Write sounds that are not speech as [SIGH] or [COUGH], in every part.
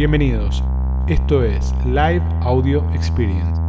Bienvenidos. Esto es Live Audio Experience.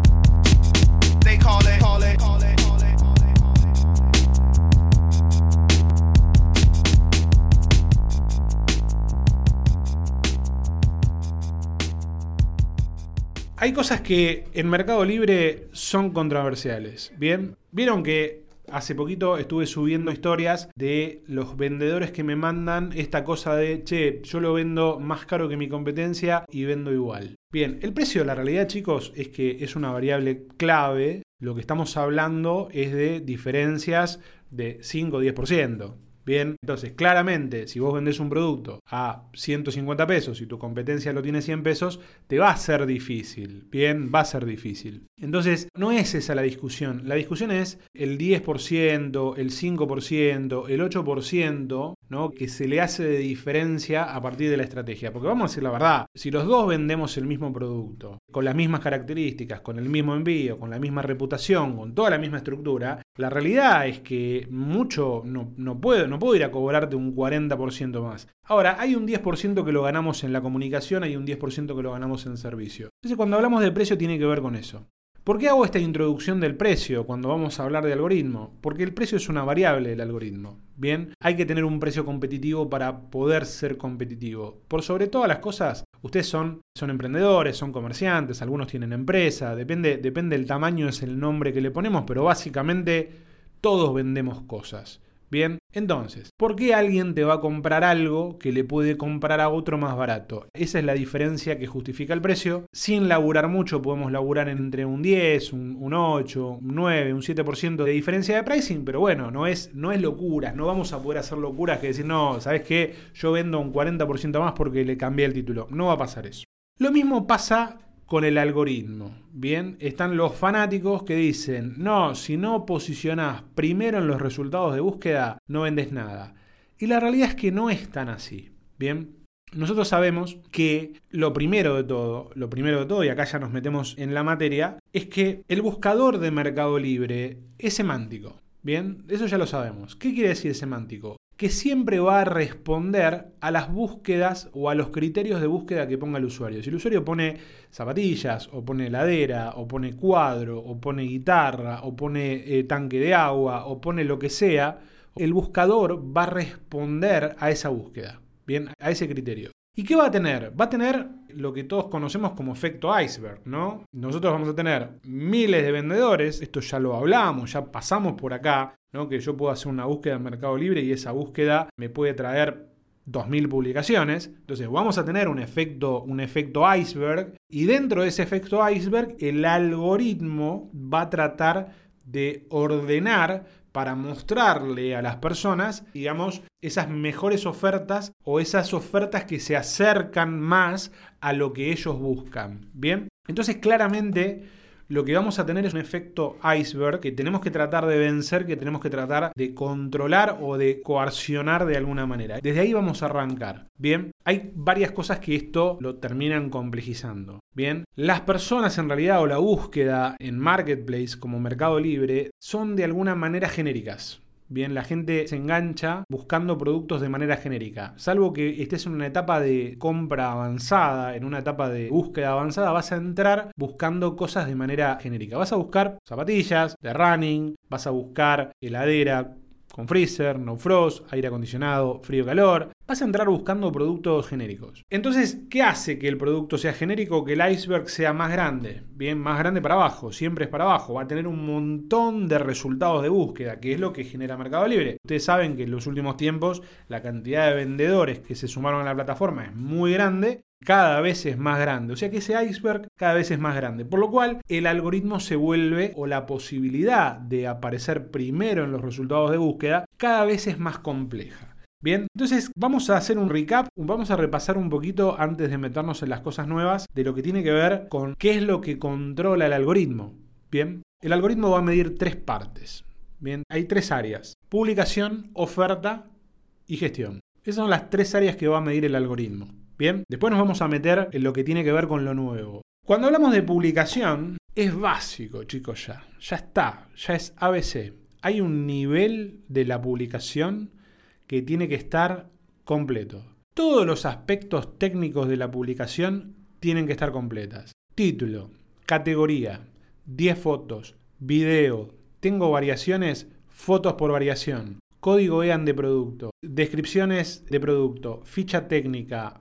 Hay cosas que en Mercado Libre son controversiales. Bien, vieron que hace poquito estuve subiendo historias de los vendedores que me mandan esta cosa de, che, yo lo vendo más caro que mi competencia y vendo igual. Bien, el precio, la realidad chicos, es que es una variable clave. Lo que estamos hablando es de diferencias de 5 o 10%. Bien, entonces claramente si vos vendés un producto a 150 pesos y tu competencia lo tiene 100 pesos, te va a ser difícil. Bien, va a ser difícil. Entonces, no es esa la discusión. La discusión es el 10%, el 5%, el 8%, ¿no? Que se le hace de diferencia a partir de la estrategia. Porque vamos a decir la verdad, si los dos vendemos el mismo producto, con las mismas características, con el mismo envío, con la misma reputación, con toda la misma estructura, la realidad es que mucho no, no puedo, no puedo ir a cobrarte un 40% más. Ahora, hay un 10% que lo ganamos en la comunicación, hay un 10% que lo ganamos en servicio. Entonces, cuando hablamos de precio, tiene que ver con eso. ¿Por qué hago esta introducción del precio cuando vamos a hablar de algoritmo? Porque el precio es una variable del algoritmo. Bien, hay que tener un precio competitivo para poder ser competitivo. Por sobre todas las cosas, ustedes son, son emprendedores, son comerciantes, algunos tienen empresa, depende, depende del tamaño, es el nombre que le ponemos, pero básicamente todos vendemos cosas. Bien, entonces, ¿por qué alguien te va a comprar algo que le puede comprar a otro más barato? Esa es la diferencia que justifica el precio. Sin laburar mucho, podemos laburar entre un 10, un, un 8, un 9, un 7% de diferencia de pricing, pero bueno, no es, no es locura, no vamos a poder hacer locuras que decir, no, ¿sabes qué? Yo vendo un 40% más porque le cambié el título. No va a pasar eso. Lo mismo pasa con el algoritmo. Bien, están los fanáticos que dicen, no, si no posicionás primero en los resultados de búsqueda, no vendes nada. Y la realidad es que no es tan así. Bien, nosotros sabemos que lo primero de todo, lo primero de todo, y acá ya nos metemos en la materia, es que el buscador de Mercado Libre es semántico. Bien, eso ya lo sabemos. ¿Qué quiere decir semántico? Que siempre va a responder a las búsquedas o a los criterios de búsqueda que ponga el usuario. Si el usuario pone zapatillas, o pone heladera, o pone cuadro, o pone guitarra, o pone eh, tanque de agua, o pone lo que sea, el buscador va a responder a esa búsqueda, bien, a ese criterio. ¿Y qué va a tener? Va a tener lo que todos conocemos como efecto iceberg, ¿no? Nosotros vamos a tener miles de vendedores, esto ya lo hablamos, ya pasamos por acá, ¿no? Que yo puedo hacer una búsqueda en Mercado Libre y esa búsqueda me puede traer 2.000 publicaciones. Entonces vamos a tener un efecto, un efecto iceberg y dentro de ese efecto iceberg el algoritmo va a tratar de ordenar para mostrarle a las personas, digamos, esas mejores ofertas o esas ofertas que se acercan más a lo que ellos buscan. Bien, entonces claramente lo que vamos a tener es un efecto iceberg que tenemos que tratar de vencer, que tenemos que tratar de controlar o de coercionar de alguna manera. Desde ahí vamos a arrancar. Bien, hay varias cosas que esto lo terminan complejizando. Bien, las personas en realidad o la búsqueda en Marketplace como Mercado Libre son de alguna manera genéricas. Bien, la gente se engancha buscando productos de manera genérica. Salvo que estés en una etapa de compra avanzada, en una etapa de búsqueda avanzada, vas a entrar buscando cosas de manera genérica. Vas a buscar zapatillas de running, vas a buscar heladera con freezer, no frost, aire acondicionado, frío-calor. Vas a entrar buscando productos genéricos. Entonces, ¿qué hace que el producto sea genérico? Que el iceberg sea más grande. Bien, más grande para abajo, siempre es para abajo. Va a tener un montón de resultados de búsqueda, que es lo que genera Mercado Libre. Ustedes saben que en los últimos tiempos la cantidad de vendedores que se sumaron a la plataforma es muy grande cada vez es más grande. O sea que ese iceberg cada vez es más grande. Por lo cual el algoritmo se vuelve o la posibilidad de aparecer primero en los resultados de búsqueda cada vez es más compleja. Bien, entonces vamos a hacer un recap, vamos a repasar un poquito antes de meternos en las cosas nuevas de lo que tiene que ver con qué es lo que controla el algoritmo. Bien, el algoritmo va a medir tres partes. Bien, hay tres áreas. Publicación, oferta y gestión. Esas son las tres áreas que va a medir el algoritmo. Bien, después nos vamos a meter en lo que tiene que ver con lo nuevo. Cuando hablamos de publicación, es básico, chicos, ya. Ya está, ya es ABC. Hay un nivel de la publicación que tiene que estar completo. todos los aspectos técnicos de la publicación tienen que estar completas. Título, categoría, 10 fotos, video, tengo variaciones, fotos por variación, código EAN de producto, descripciones de producto, ficha técnica,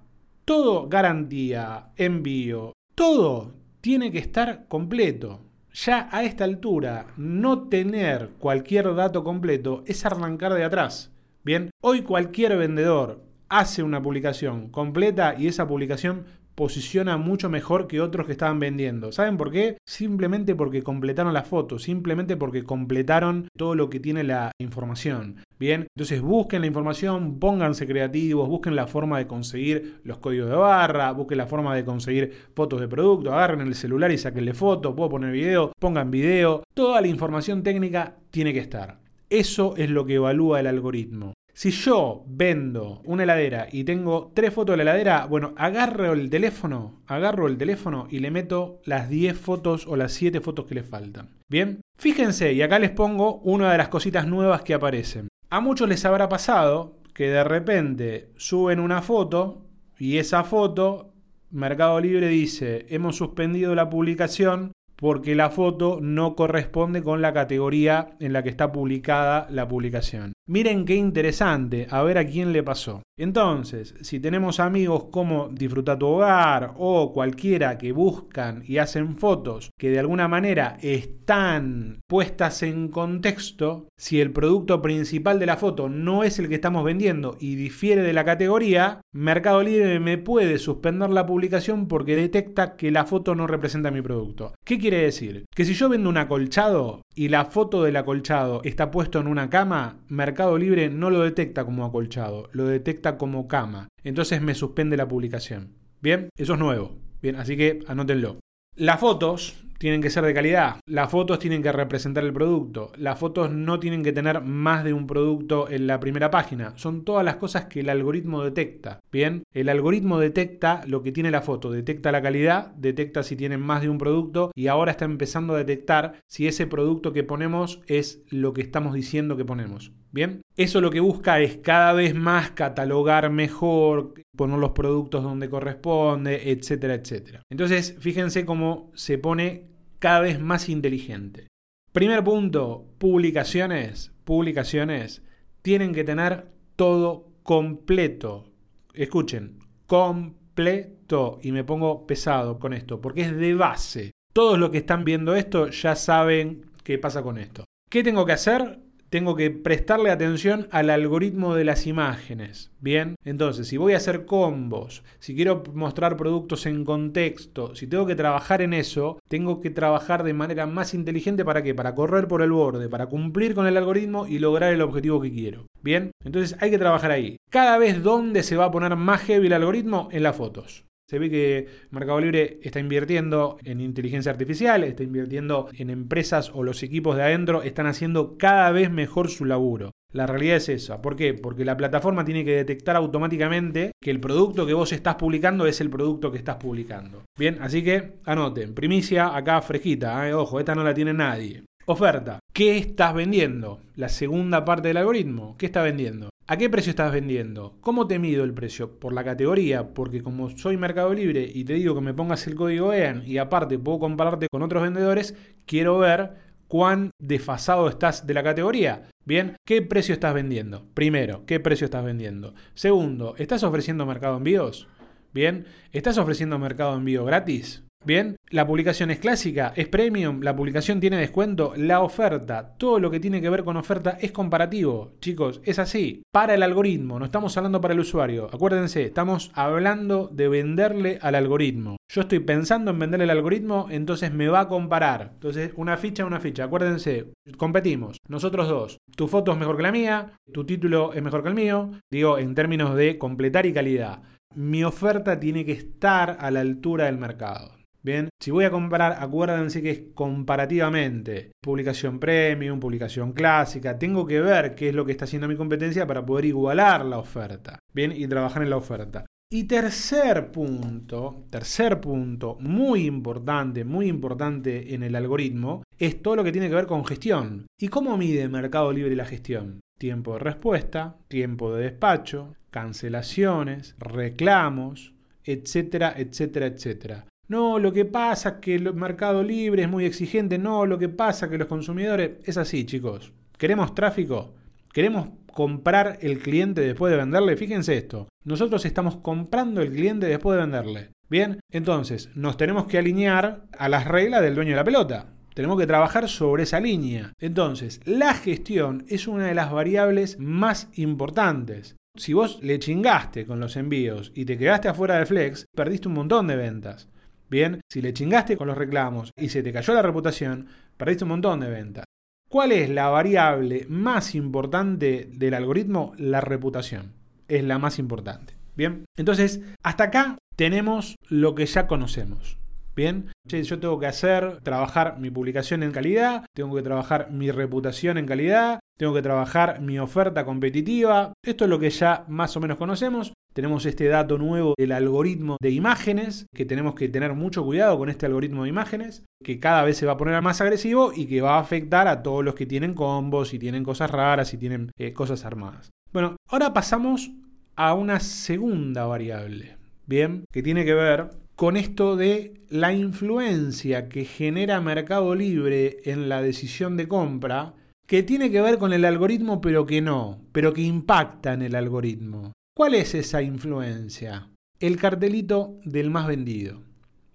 todo garantía, envío, todo tiene que estar completo. Ya a esta altura, no tener cualquier dato completo es arrancar de atrás. Bien, hoy cualquier vendedor hace una publicación completa y esa publicación posiciona mucho mejor que otros que estaban vendiendo. ¿Saben por qué? Simplemente porque completaron la foto, simplemente porque completaron todo lo que tiene la información. Bien, entonces busquen la información, pónganse creativos, busquen la forma de conseguir los códigos de barra, busquen la forma de conseguir fotos de producto, agarren el celular y saquenle foto, puedo poner video, pongan video, toda la información técnica tiene que estar. Eso es lo que evalúa el algoritmo. Si yo vendo una heladera y tengo tres fotos de la heladera, bueno, agarro el teléfono, agarro el teléfono y le meto las 10 fotos o las 7 fotos que le faltan. Bien, fíjense, y acá les pongo una de las cositas nuevas que aparecen. A muchos les habrá pasado que de repente suben una foto y esa foto, Mercado Libre dice, hemos suspendido la publicación porque la foto no corresponde con la categoría en la que está publicada la publicación. Miren qué interesante, a ver a quién le pasó. Entonces, si tenemos amigos como Disfruta tu hogar o cualquiera que buscan y hacen fotos que de alguna manera están puestas en contexto, si el producto principal de la foto no es el que estamos vendiendo y difiere de la categoría, Mercado Libre me puede suspender la publicación porque detecta que la foto no representa mi producto. ¿Qué quiere decir? Que si yo vendo un acolchado y la foto del acolchado está puesto en una cama, Mercado Libre no lo detecta como acolchado, lo detecta como cama. Entonces me suspende la publicación. Bien, eso es nuevo. Bien, así que anótenlo. Las fotos tienen que ser de calidad. Las fotos tienen que representar el producto. Las fotos no tienen que tener más de un producto en la primera página. Son todas las cosas que el algoritmo detecta. Bien, el algoritmo detecta lo que tiene la foto, detecta la calidad, detecta si tienen más de un producto y ahora está empezando a detectar si ese producto que ponemos es lo que estamos diciendo que ponemos. Bien, eso lo que busca es cada vez más catalogar mejor, poner los productos donde corresponde, etcétera, etcétera. Entonces, fíjense cómo se pone cada vez más inteligente. Primer punto, publicaciones, publicaciones tienen que tener todo completo. Escuchen, completo. Y me pongo pesado con esto, porque es de base. Todos los que están viendo esto ya saben qué pasa con esto. ¿Qué tengo que hacer? Tengo que prestarle atención al algoritmo de las imágenes. Bien, entonces si voy a hacer combos, si quiero mostrar productos en contexto, si tengo que trabajar en eso, tengo que trabajar de manera más inteligente para qué? Para correr por el borde, para cumplir con el algoritmo y lograr el objetivo que quiero. Bien, entonces hay que trabajar ahí. Cada vez donde se va a poner más heavy el algoritmo en las fotos. Se ve que Mercado Libre está invirtiendo en inteligencia artificial, está invirtiendo en empresas o los equipos de adentro están haciendo cada vez mejor su laburo. La realidad es esa. ¿Por qué? Porque la plataforma tiene que detectar automáticamente que el producto que vos estás publicando es el producto que estás publicando. Bien, así que anoten, primicia acá fresquita, ¿eh? ojo, esta no la tiene nadie. Oferta. ¿Qué estás vendiendo? La segunda parte del algoritmo. ¿Qué estás vendiendo? ¿A qué precio estás vendiendo? ¿Cómo te mido el precio? Por la categoría, porque como soy Mercado Libre y te digo que me pongas el código EAN y aparte puedo compararte con otros vendedores, quiero ver cuán desfasado estás de la categoría. Bien, ¿qué precio estás vendiendo? Primero, ¿qué precio estás vendiendo? Segundo, ¿estás ofreciendo mercado envíos? Bien, ¿estás ofreciendo mercado envío gratis? Bien, la publicación es clásica, es premium, la publicación tiene descuento, la oferta, todo lo que tiene que ver con oferta es comparativo. Chicos, es así. Para el algoritmo, no estamos hablando para el usuario. Acuérdense, estamos hablando de venderle al algoritmo. Yo estoy pensando en venderle al algoritmo, entonces me va a comparar. Entonces, una ficha, una ficha. Acuérdense, competimos. Nosotros dos. Tu foto es mejor que la mía, tu título es mejor que el mío. Digo, en términos de completar y calidad. Mi oferta tiene que estar a la altura del mercado. Bien, si voy a comparar, acuérdense que es comparativamente publicación premium, publicación clásica, tengo que ver qué es lo que está haciendo mi competencia para poder igualar la oferta. Bien, y trabajar en la oferta. Y tercer punto, tercer punto, muy importante, muy importante en el algoritmo, es todo lo que tiene que ver con gestión. ¿Y cómo mide Mercado Libre la gestión? tiempo de respuesta, tiempo de despacho, cancelaciones, reclamos, etcétera, etcétera, etcétera. No, lo que pasa es que el mercado libre es muy exigente. No, lo que pasa es que los consumidores... Es así, chicos. ¿Queremos tráfico? ¿Queremos comprar el cliente después de venderle? Fíjense esto. Nosotros estamos comprando el cliente después de venderle. Bien, entonces nos tenemos que alinear a las reglas del dueño de la pelota. Tenemos que trabajar sobre esa línea. Entonces, la gestión es una de las variables más importantes. Si vos le chingaste con los envíos y te quedaste afuera de Flex, perdiste un montón de ventas. Bien, si le chingaste con los reclamos y se te cayó la reputación, perdiste un montón de ventas. ¿Cuál es la variable más importante del algoritmo? La reputación. Es la más importante. Bien, entonces hasta acá tenemos lo que ya conocemos. Bien, yo tengo que hacer, trabajar mi publicación en calidad, tengo que trabajar mi reputación en calidad, tengo que trabajar mi oferta competitiva. Esto es lo que ya más o menos conocemos. Tenemos este dato nuevo del algoritmo de imágenes, que tenemos que tener mucho cuidado con este algoritmo de imágenes, que cada vez se va a poner más agresivo y que va a afectar a todos los que tienen combos y tienen cosas raras y tienen eh, cosas armadas. Bueno, ahora pasamos a una segunda variable, ¿bien? Que tiene que ver con esto de la influencia que genera Mercado Libre en la decisión de compra, que tiene que ver con el algoritmo pero que no, pero que impacta en el algoritmo. ¿Cuál es esa influencia? El cartelito del más vendido.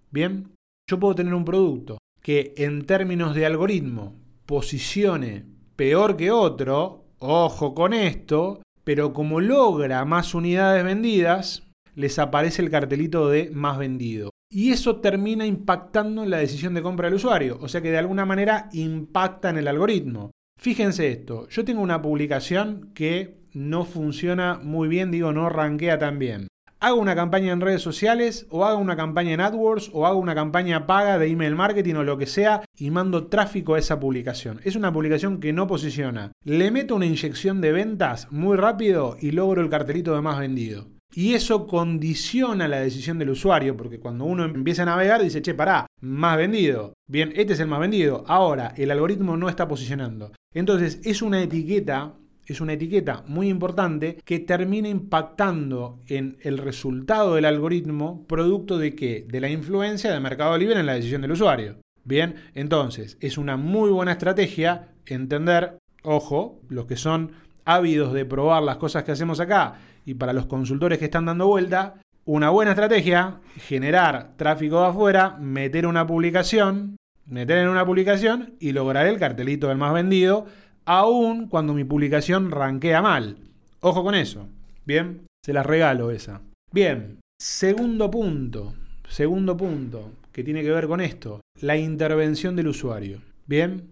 Bien, yo puedo tener un producto que en términos de algoritmo posicione peor que otro, ojo con esto, pero como logra más unidades vendidas, les aparece el cartelito de más vendido. Y eso termina impactando en la decisión de compra del usuario, o sea que de alguna manera impacta en el algoritmo. Fíjense esto, yo tengo una publicación que no funciona muy bien, digo, no rankea tan bien. Hago una campaña en redes sociales o hago una campaña en AdWords o hago una campaña paga de email marketing o lo que sea y mando tráfico a esa publicación. Es una publicación que no posiciona. Le meto una inyección de ventas muy rápido y logro el cartelito de más vendido. Y eso condiciona la decisión del usuario, porque cuando uno empieza a navegar dice, che, pará, más vendido. Bien, este es el más vendido. Ahora, el algoritmo no está posicionando. Entonces, es una etiqueta, es una etiqueta muy importante que termina impactando en el resultado del algoritmo, producto de qué? De la influencia de Mercado Libre en la decisión del usuario. Bien, entonces, es una muy buena estrategia entender, ojo, los que son ávidos de probar las cosas que hacemos acá y para los consultores que están dando vuelta, una buena estrategia, generar tráfico de afuera, meter una publicación, meter en una publicación y lograr el cartelito del más vendido, aun cuando mi publicación rankea mal. Ojo con eso. Bien, se la regalo esa. Bien, segundo punto, segundo punto que tiene que ver con esto, la intervención del usuario. Bien,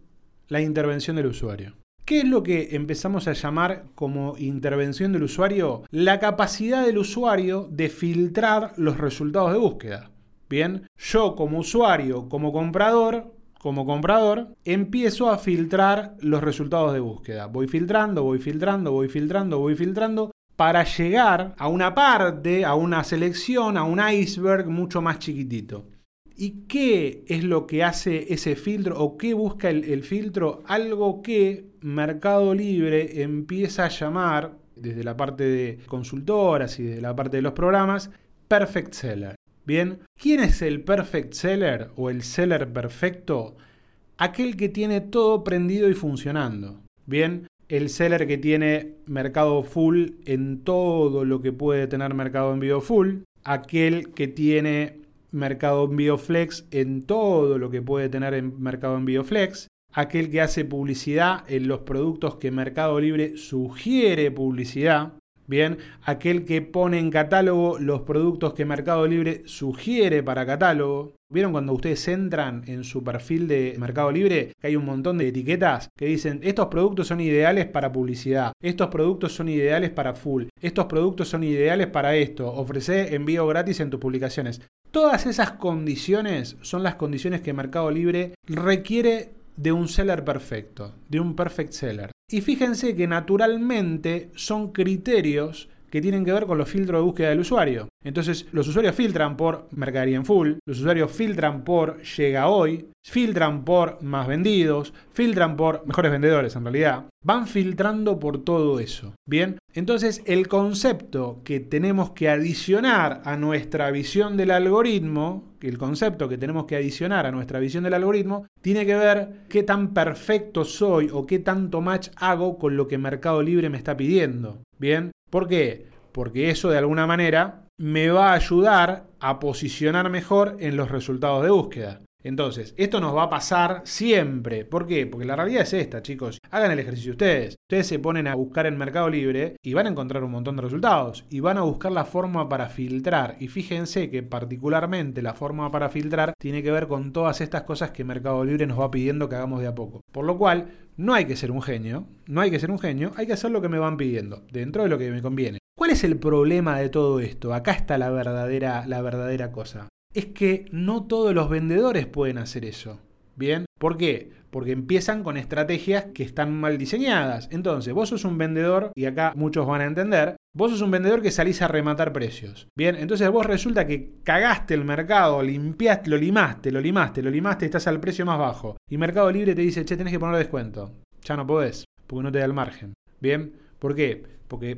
la intervención del usuario. ¿Qué es lo que empezamos a llamar como intervención del usuario? La capacidad del usuario de filtrar los resultados de búsqueda. Bien, yo como usuario, como comprador, como comprador, empiezo a filtrar los resultados de búsqueda. Voy filtrando, voy filtrando, voy filtrando, voy filtrando para llegar a una parte, a una selección, a un iceberg mucho más chiquitito. ¿Y qué es lo que hace ese filtro o qué busca el, filtro? Algo que Mercado Libre empieza a llamar, desde la parte de consultoras y desde la parte de los programas, Perfect Seller. Bien, ¿quién es el Perfect Seller o el seller perfecto? Aquel que tiene todo prendido y funcionando. Bien, el seller que tiene mercado full en todo lo que puede tener mercado envío full. Aquel que tiene Mercado Envío Flex en todo lo que puede tener en Mercado Flex, aquel que hace publicidad en los productos que Mercado Libre sugiere publicidad, bien, aquel que pone en catálogo los productos que Mercado Libre sugiere para catálogo. ¿Vieron cuando ustedes entran en su perfil de Mercado Libre que hay un montón de etiquetas que dicen estos productos son ideales para publicidad, estos productos son ideales para full, estos productos son ideales para esto, ofrece envío gratis en tus publicaciones? Todas esas condiciones son las condiciones que Mercado Libre requiere de un seller perfecto, de un perfect seller. Y fíjense que naturalmente son criterios que tienen que ver con los filtros de búsqueda del usuario. Entonces, los usuarios filtran por mercadería en full, los usuarios filtran por llega hoy, filtran por más vendidos, filtran por mejores vendedores en realidad. Van filtrando por todo eso. Bien, entonces el concepto que tenemos que adicionar a nuestra visión del algoritmo, el concepto que tenemos que adicionar a nuestra visión del algoritmo, tiene que ver qué tan perfecto soy o qué tanto match hago con lo que Mercado Libre me está pidiendo. Bien, ¿por qué? Porque eso de alguna manera me va a ayudar a posicionar mejor en los resultados de búsqueda. Entonces, esto nos va a pasar siempre. ¿Por qué? Porque la realidad es esta, chicos. Hagan el ejercicio ustedes. Ustedes se ponen a buscar en Mercado Libre y van a encontrar un montón de resultados. Y van a buscar la forma para filtrar. Y fíjense que particularmente la forma para filtrar tiene que ver con todas estas cosas que Mercado Libre nos va pidiendo que hagamos de a poco. Por lo cual, no hay que ser un genio. No hay que ser un genio. Hay que hacer lo que me van pidiendo. Dentro de lo que me conviene. ¿Cuál es el problema de todo esto? Acá está la verdadera, la verdadera cosa es que no todos los vendedores pueden hacer eso. ¿Bien? ¿Por qué? Porque empiezan con estrategias que están mal diseñadas. Entonces, vos sos un vendedor, y acá muchos van a entender, vos sos un vendedor que salís a rematar precios. Bien, entonces vos resulta que cagaste el mercado, limpiaste, lo limaste, lo limaste, lo limaste, estás al precio más bajo. Y Mercado Libre te dice, che, tenés que poner descuento. Ya no podés, porque no te da el margen. Bien, ¿por qué? Porque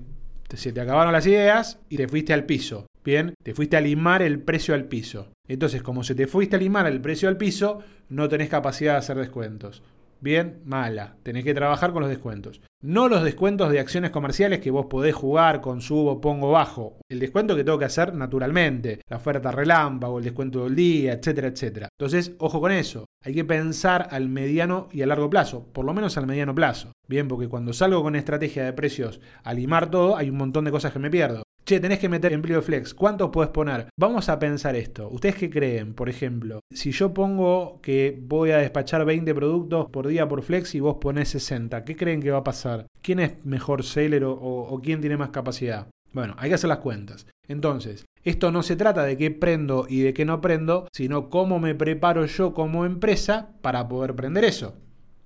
se te acabaron las ideas y te fuiste al piso. Bien, te fuiste a limar el precio al piso. Entonces, como se te fuiste a limar el precio al piso, no tenés capacidad de hacer descuentos. Bien, mala. Tenés que trabajar con los descuentos. No los descuentos de acciones comerciales que vos podés jugar con subo, pongo, bajo. El descuento que tengo que hacer naturalmente. La oferta relámpago, el descuento del día, etcétera, etcétera. Entonces, ojo con eso. Hay que pensar al mediano y a largo plazo. Por lo menos al mediano plazo. Bien, porque cuando salgo con estrategia de precios a limar todo, hay un montón de cosas que me pierdo. Che, tenés que meter empleo flex. ¿Cuánto puedes poner? Vamos a pensar esto. ¿Ustedes qué creen? Por ejemplo, si yo pongo que voy a despachar 20 productos por día por flex y vos ponés 60, ¿qué creen que va a pasar? ¿Quién es mejor seller o, o quién tiene más capacidad? Bueno, hay que hacer las cuentas. Entonces, esto no se trata de qué prendo y de qué no prendo, sino cómo me preparo yo como empresa para poder prender eso.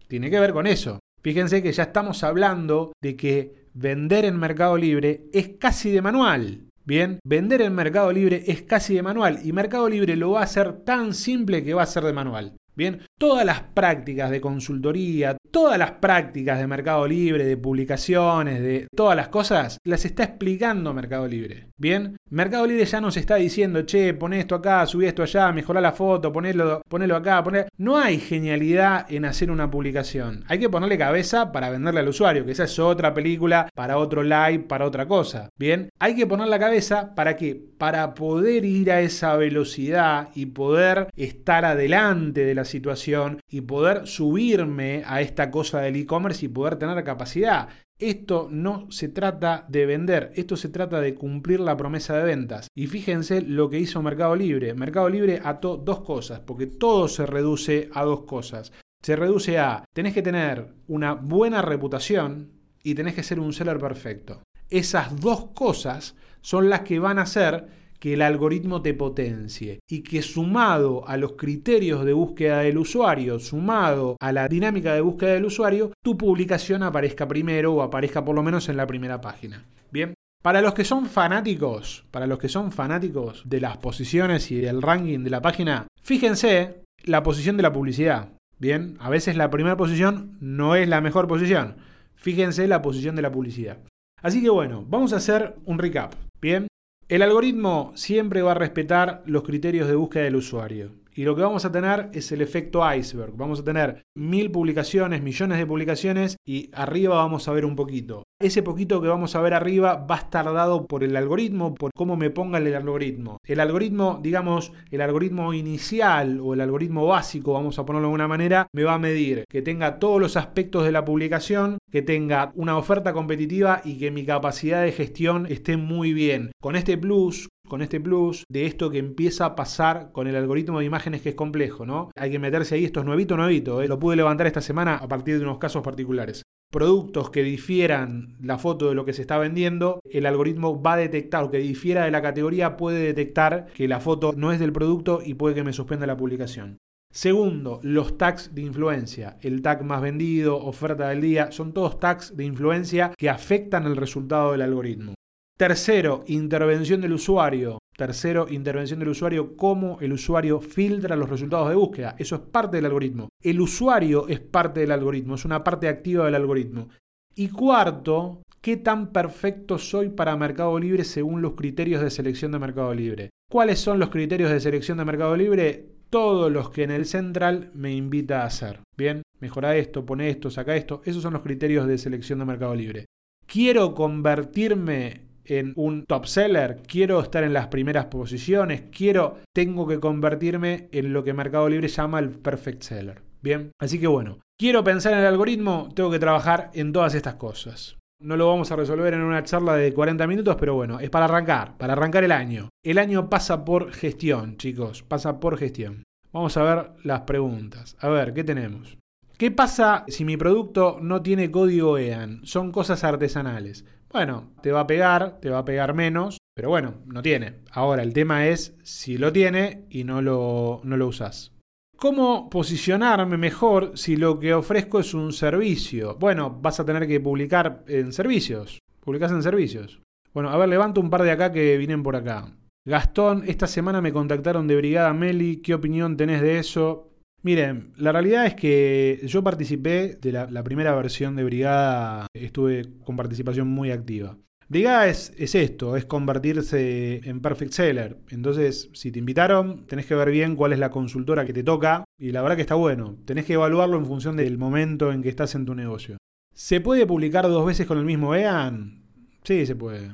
Tiene que ver con eso. Fíjense que ya estamos hablando de que vender en Mercado Libre es casi de manual. Bien, vender en Mercado Libre es casi de manual y Mercado Libre lo va a hacer tan simple que va a ser de manual. Bien, todas las prácticas de consultoría, todas las prácticas de Mercado Libre, de publicaciones, de todas las cosas, las está explicando Mercado Libre. Bien, Mercado Libre ya nos está diciendo, che, pon esto acá, subí esto allá, mejorá la foto, ponelo, ponelo acá, ponelo. No hay genialidad en hacer una publicación. Hay que ponerle cabeza para venderle al usuario, que esa es otra película, para otro live, para otra cosa. Bien, hay que poner la cabeza para qué? Para poder ir a esa velocidad y poder estar adelante de la situación y poder subirme a esta cosa del e-commerce y poder tener capacidad. Esto no se trata de vender, esto se trata de cumplir la promesa de ventas. Y fíjense lo que hizo Mercado Libre. Mercado Libre ató dos cosas, porque todo se reduce a dos cosas. Se reduce a, tenés que tener una buena reputación y tenés que ser un seller perfecto. Esas dos cosas son las que van a hacer que el algoritmo te potencie y que sumado a los criterios de búsqueda del usuario, sumado a la dinámica de búsqueda del usuario, tu publicación aparezca primero o aparezca por lo menos en la primera página. Bien. Para los que son fanáticos, para los que son fanáticos de las posiciones y del ranking de la página, fíjense la posición de la publicidad. Bien, a veces la primera posición no es la mejor posición. Fíjense la posición de la publicidad. Así que bueno, vamos a hacer un recap. Bien, el algoritmo siempre va a respetar los criterios de búsqueda del usuario. Y lo que vamos a tener es el efecto iceberg. Vamos a tener mil publicaciones, millones de publicaciones y arriba vamos a ver un poquito. Ese poquito que vamos a ver arriba va a estar dado por el algoritmo, por cómo me ponga el algoritmo. El algoritmo, digamos, el algoritmo inicial o el algoritmo básico, vamos a ponerlo de una manera, me va a medir que tenga todos los aspectos de la publicación, que tenga una oferta competitiva y que mi capacidad de gestión esté muy bien. Con este plus, con este plus de esto que empieza a pasar con el algoritmo de imágenes que es complejo, ¿no? Hay que meterse ahí, esto es nuevito, nuevito, ¿eh? lo pude levantar esta semana a partir de unos casos particulares. Productos que difieran la foto de lo que se está vendiendo, el algoritmo va a detectar, o que difiera de la categoría, puede detectar que la foto no es del producto y puede que me suspenda la publicación. Segundo, los tags de influencia. El tag más vendido, oferta del día, son todos tags de influencia que afectan el resultado del algoritmo. Tercero, intervención del usuario. Tercero, intervención del usuario, cómo el usuario filtra los resultados de búsqueda. Eso es parte del algoritmo. El usuario es parte del algoritmo, es una parte activa del algoritmo. Y cuarto, qué tan perfecto soy para Mercado Libre según los criterios de selección de Mercado Libre. ¿Cuáles son los criterios de selección de Mercado Libre? Todos los que en el central me invita a hacer. Bien, mejora esto, pone esto, saca esto. Esos son los criterios de selección de Mercado Libre. Quiero convertirme en un top seller, quiero estar en las primeras posiciones, quiero, tengo que convertirme en lo que Mercado Libre llama el perfect seller. Bien, así que bueno, quiero pensar en el algoritmo, tengo que trabajar en todas estas cosas. No lo vamos a resolver en una charla de 40 minutos, pero bueno, es para arrancar, para arrancar el año. El año pasa por gestión, chicos, pasa por gestión. Vamos a ver las preguntas. A ver, ¿qué tenemos? ¿Qué pasa si mi producto no tiene código EAN? Son cosas artesanales. Bueno, te va a pegar, te va a pegar menos, pero bueno, no tiene. Ahora, el tema es si lo tiene y no lo, no lo usas. ¿Cómo posicionarme mejor si lo que ofrezco es un servicio? Bueno, vas a tener que publicar en servicios. Publicás en servicios. Bueno, a ver, levanto un par de acá que vienen por acá. Gastón, esta semana me contactaron de Brigada Meli. ¿Qué opinión tenés de eso? Miren, la realidad es que yo participé de la, primera versión de Brigada, estuve con participación muy activa. Brigada es, es, esto, es convertirse en perfect seller. Entonces, si te invitaron, tenés que ver bien cuál es la consultora que te toca y la verdad que está bueno. Tenés que evaluarlo en función del momento en que estás en tu negocio. ¿Se puede publicar dos veces con el mismo EAN? Sí, se puede.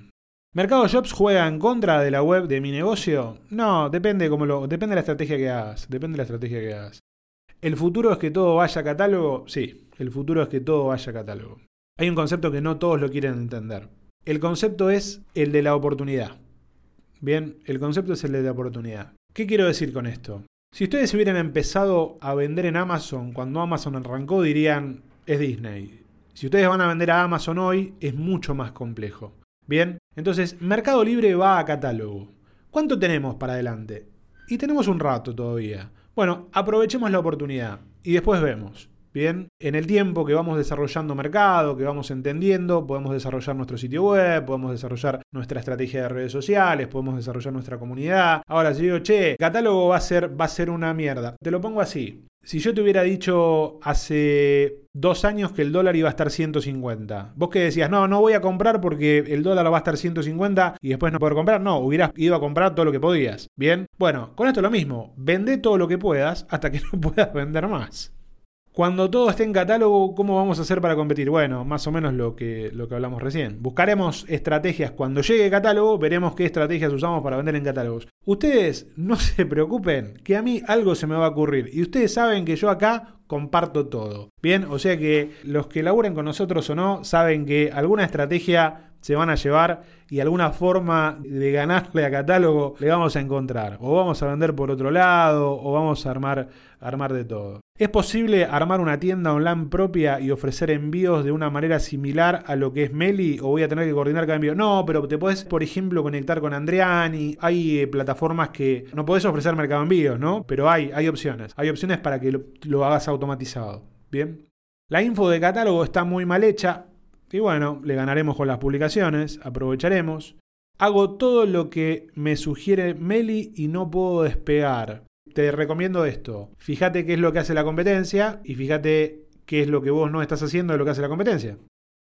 ¿Mercado Shops juega en contra de la web de mi negocio? No, depende, como lo, depende de la estrategia que hagas. Depende de la estrategia que hagas. ¿El futuro es que todo vaya a catálogo? Sí, el futuro es que todo vaya a catálogo. Hay un concepto que no todos lo quieren entender. El concepto es el de la oportunidad. Bien, el concepto es el de la oportunidad. ¿Qué quiero decir con esto? Si ustedes hubieran empezado a vender en Amazon cuando Amazon arrancó, dirían, es Disney. Si ustedes van a vender a Amazon hoy, es mucho más complejo. Bien, entonces Mercado Libre va a catálogo. ¿Cuánto tenemos para adelante? Y tenemos un rato todavía. Bueno, aprovechemos la oportunidad y después vemos. Bien, en el tiempo que vamos desarrollando mercado, que vamos entendiendo, podemos desarrollar nuestro sitio web, podemos desarrollar nuestra estrategia de redes sociales, podemos desarrollar nuestra comunidad. Ahora, si digo, che, catálogo va a ser, va a ser una mierda, te lo pongo así. Si yo te hubiera dicho hace dos años que el dólar iba a estar 150, vos que decías, no, no voy a comprar porque el dólar va a estar 150 y después no poder comprar, no, hubieras ido a comprar todo lo que podías. Bien, bueno, con esto lo mismo, vende todo lo que puedas hasta que [LAUGHS] no puedas vender más. Cuando todo esté en catálogo, ¿cómo vamos a hacer para competir? Bueno, más o menos lo que, lo que hablamos recién. Buscaremos estrategias. Cuando llegue catálogo, veremos qué estrategias usamos para vender en catálogos. Ustedes no [LAUGHS] se preocupen, que a mí algo se me va a ocurrir. Y ustedes saben que yo acá comparto todo. Bien, o sea que los que laburen con nosotros o no, saben que alguna estrategia se van a llevar y alguna forma de ganarle a catálogo le vamos a encontrar. O vamos a vender por otro lado, o vamos a armar, armar de todo. ¿Es posible armar una tienda online propia y ofrecer envíos de una manera similar a lo que es Meli? ¿O voy a tener que coordinar cada envío? No, pero te puedes, por ejemplo, conectar con Andreani. Hay eh, plataformas que no podés ofrecer mercado envíos, ¿no? Pero hay, hay opciones. Hay opciones para que lo, lo hagas automatizado. Bien. La info de catálogo está muy mal hecha. Y bueno, le ganaremos con las publicaciones, aprovecharemos. Hago todo lo que me sugiere Meli y no puedo despegar. Te recomiendo esto. Fíjate qué es lo que hace la competencia y fíjate qué es lo que vos no estás haciendo de lo que hace la competencia.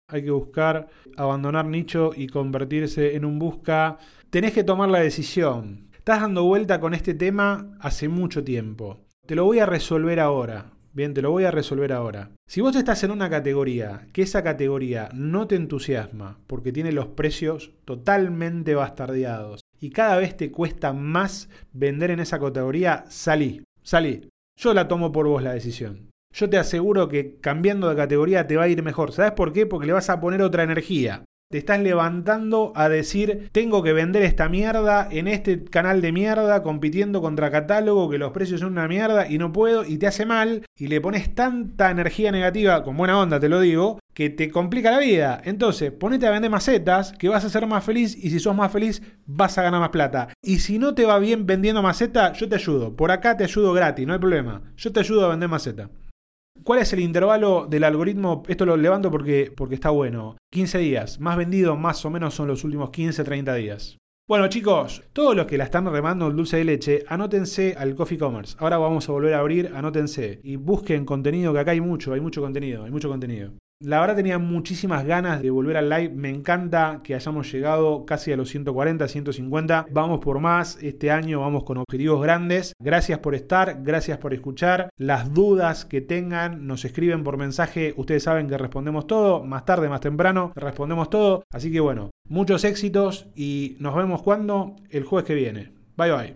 Hay que buscar abandonar nicho y convertirse en un busca. Tenés que tomar la decisión. Estás dando vuelta con este tema hace mucho tiempo. Te lo voy a resolver ahora. Bien, te lo voy a resolver ahora. Si vos estás en una categoría que esa categoría no te entusiasma porque tiene los precios totalmente bastardeados y cada vez te cuesta más vender en esa categoría, salí, salí. Yo la tomo por vos la decisión. Yo te aseguro que cambiando de categoría te va a ir mejor. ¿Sabes por qué? Porque le vas a poner otra energía te estás levantando a decir, tengo que vender esta mierda en este canal de mierda, compitiendo contra catálogo, que los precios son una mierda y no puedo, y te hace mal, y le pones tanta energía negativa, con buena onda te lo digo, que te complica la vida. Entonces, ponete a vender macetas, que vas a ser más feliz, y si sos más feliz, vas a ganar más plata. Y si no te va bien vendiendo maceta, yo te ayudo. Por acá te ayudo gratis, no hay problema. Yo te ayudo a vender maceta. ¿Cuál es el intervalo del algoritmo? Esto lo levanto porque, porque está bueno. 15 días. Más vendido más o menos son los últimos 15, 30 días. Bueno chicos, todos los que la están remando el dulce de leche, anótense al Coffee Commerce. Ahora vamos a volver a abrir, anótense. Y busquen contenido, que acá hay mucho, hay mucho contenido, hay mucho contenido. La verdad tenía muchísimas ganas de volver al live. Me encanta que hayamos llegado casi a los 140, 150. Vamos por más. Este año vamos con objetivos grandes. Gracias por estar, gracias por escuchar. Las dudas que tengan nos escriben por mensaje. Ustedes saben que respondemos todo. Más tarde, más temprano, respondemos todo. Así que bueno, muchos éxitos y nos vemos cuando el jueves que viene. Bye bye.